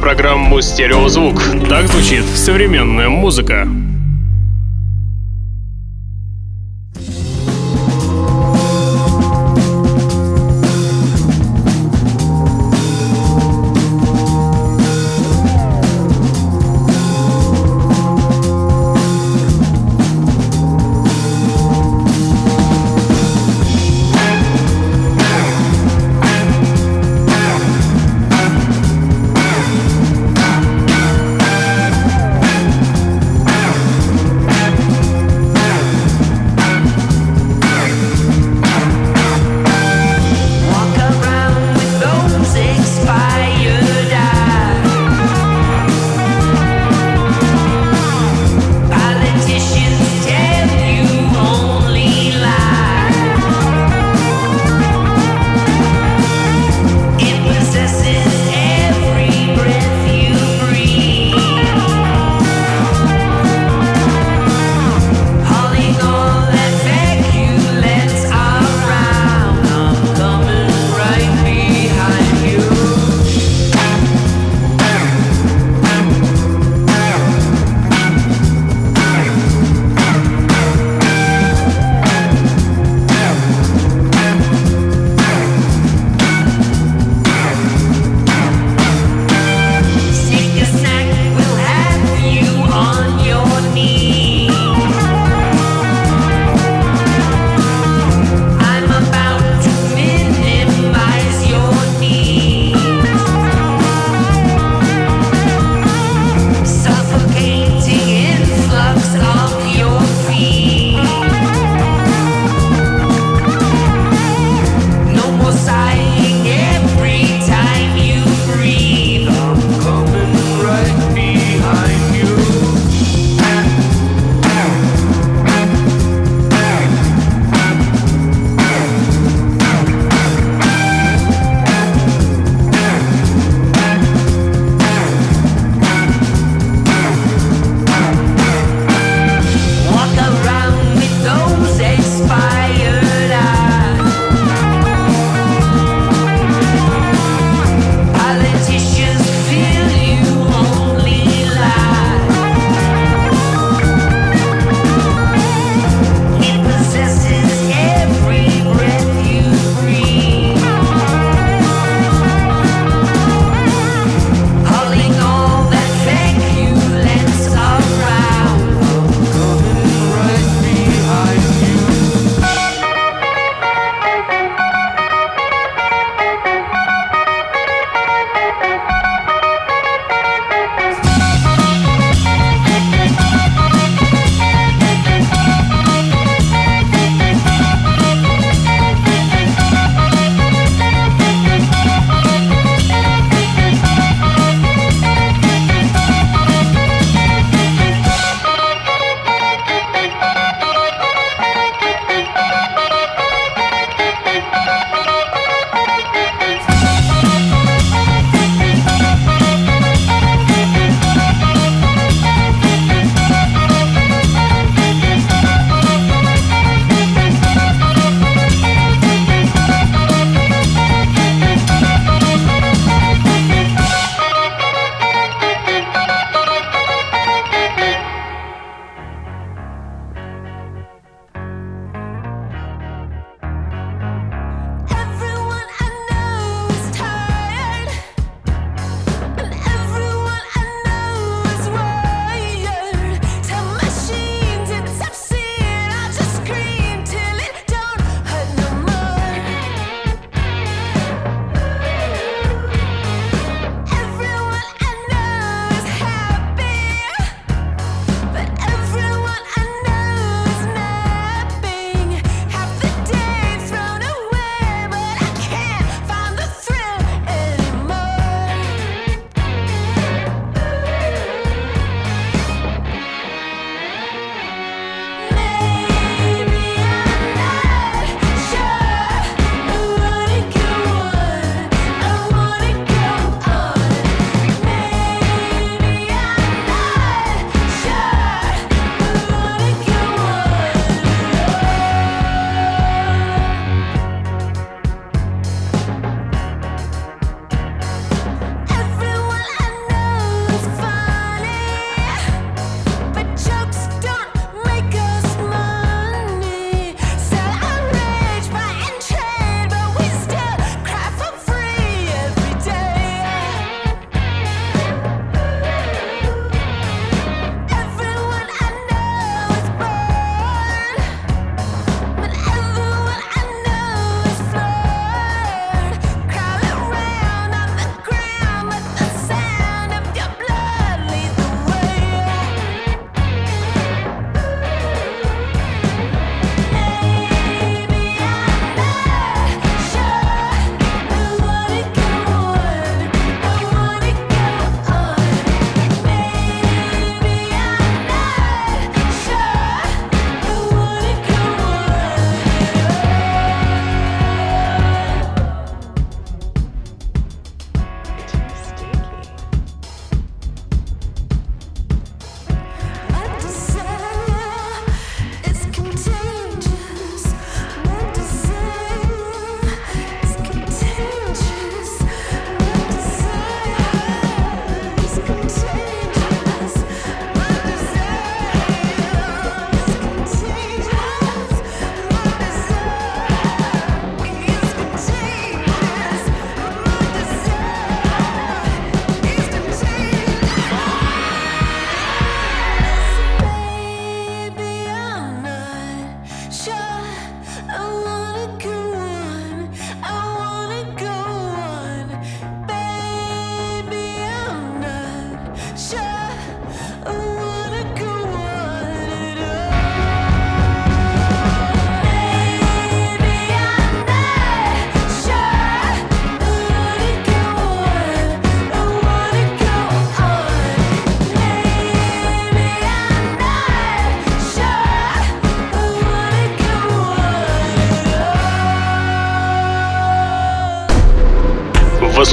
Программу «Стереозвук». Так звучит современная музыка.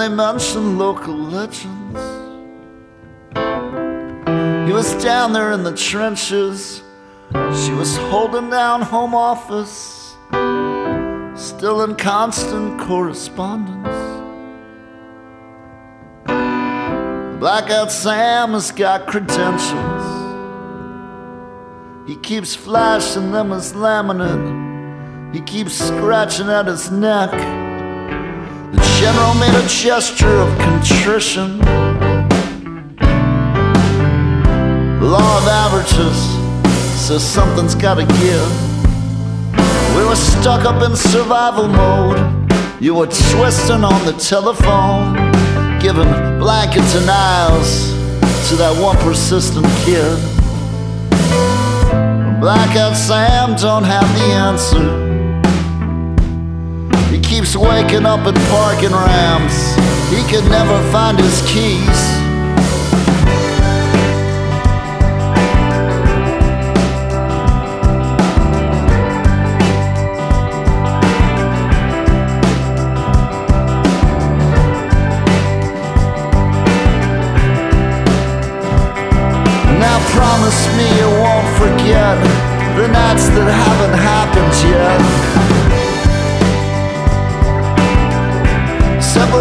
They mention local legends. He was down there in the trenches. She was holding down home office, still in constant correspondence. Blackout Sam has got credentials. He keeps flashing them as laminate. He keeps scratching at his neck general made a gesture of contrition. Law of averages says something's gotta give. We were stuck up in survival mode. You were twisting on the telephone, giving blankets and to that one persistent kid. Blackout Sam don't have the answer. Keeps waking up at parking ramps. He can never find his keys. Now promise me you won't forget the nights that haven't happened yet.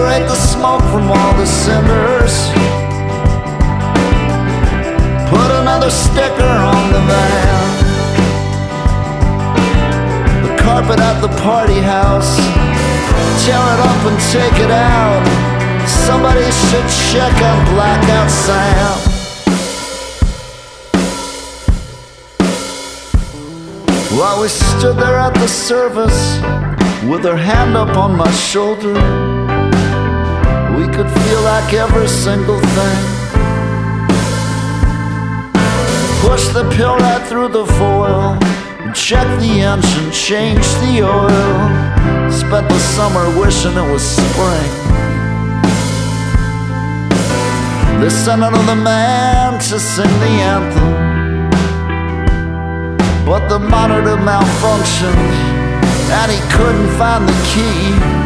Separate the smoke from all the cinders. Put another sticker on the van. The carpet at the party house. Tear it up and take it out. Somebody should check on Blackout Sam. While we stood there at the service with her hand up on my shoulder, could feel like every single thing. Push the pill right through the foil, check the engine, change the oil. Spent the summer wishing it was spring. Sent another man to sing the anthem. But the monitor malfunctioned and he couldn't find the key.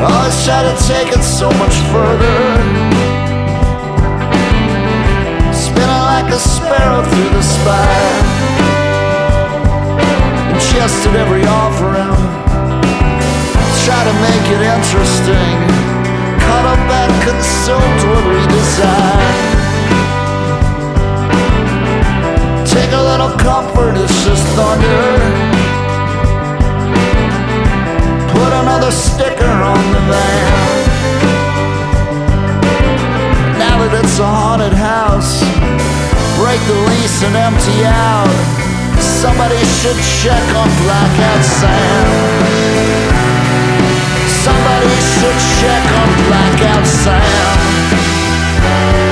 Oh, I tried to take it so much further. Spinning like a sparrow through the spire. Ingested every offering. Try to make it interesting. Caught up and consumed with redesign. Take a little comfort, it's just thunder. Another sticker on the van. Now that it's a haunted house, break the lease and empty out. Somebody should check on Blackout Sam. Somebody should check on Blackout Sam.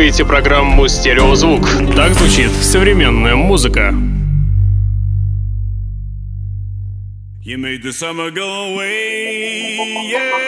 Слушаете программу «Стереозвук». Так звучит современная музыка. You made the summer go away, yeah.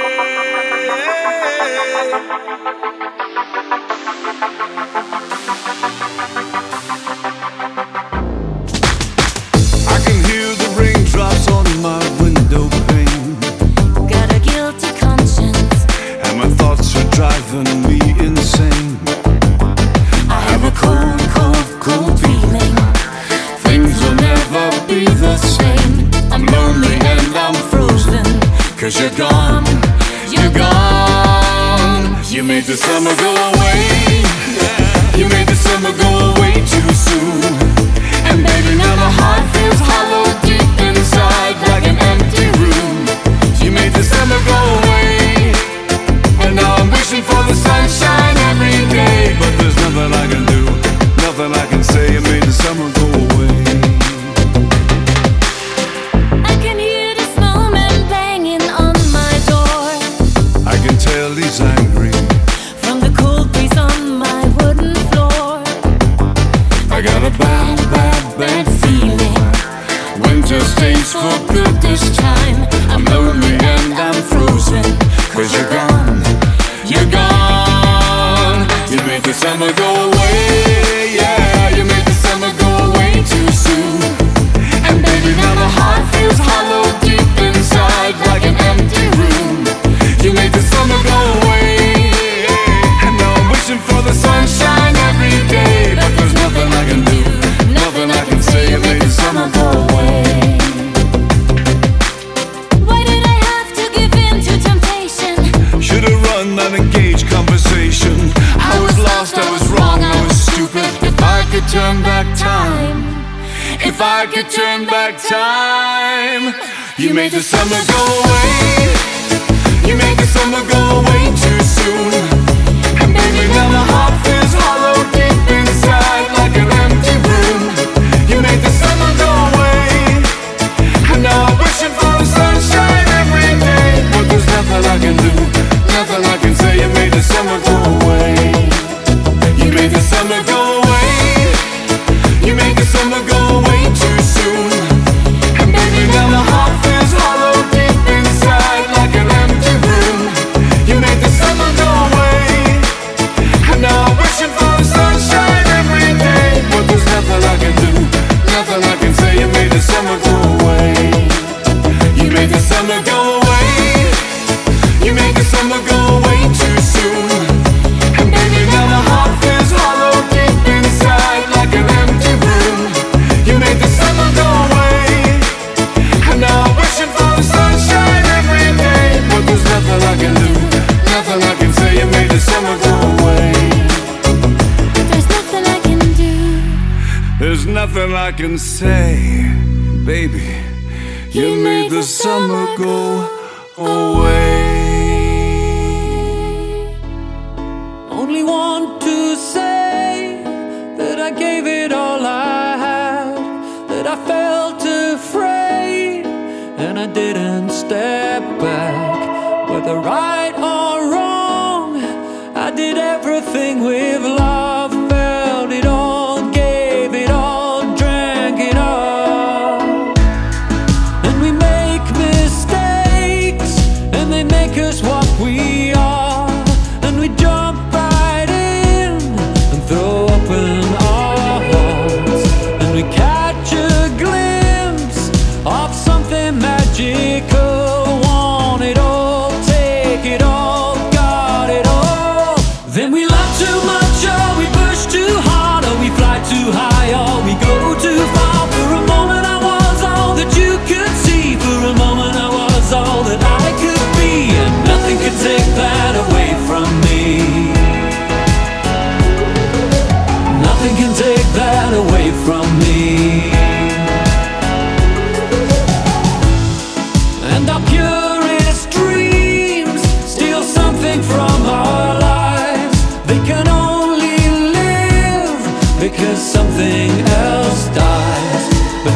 made the summer go can say, baby, you, you made the summer go.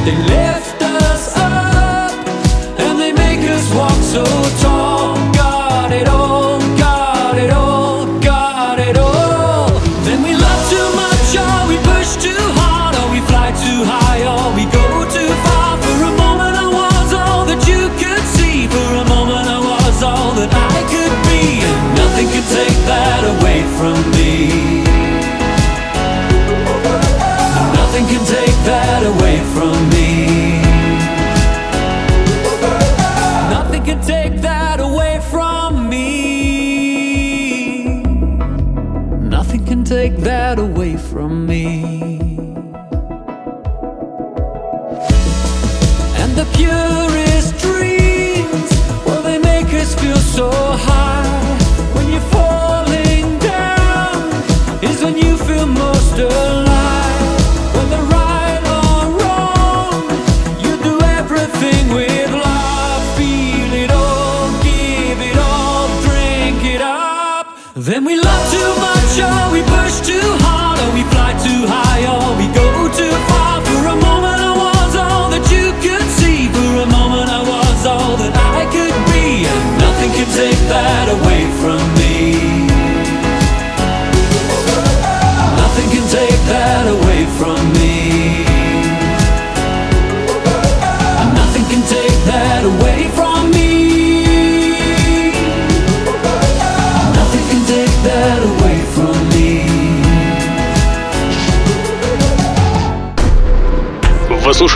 They lift us up and they make us walk so tall.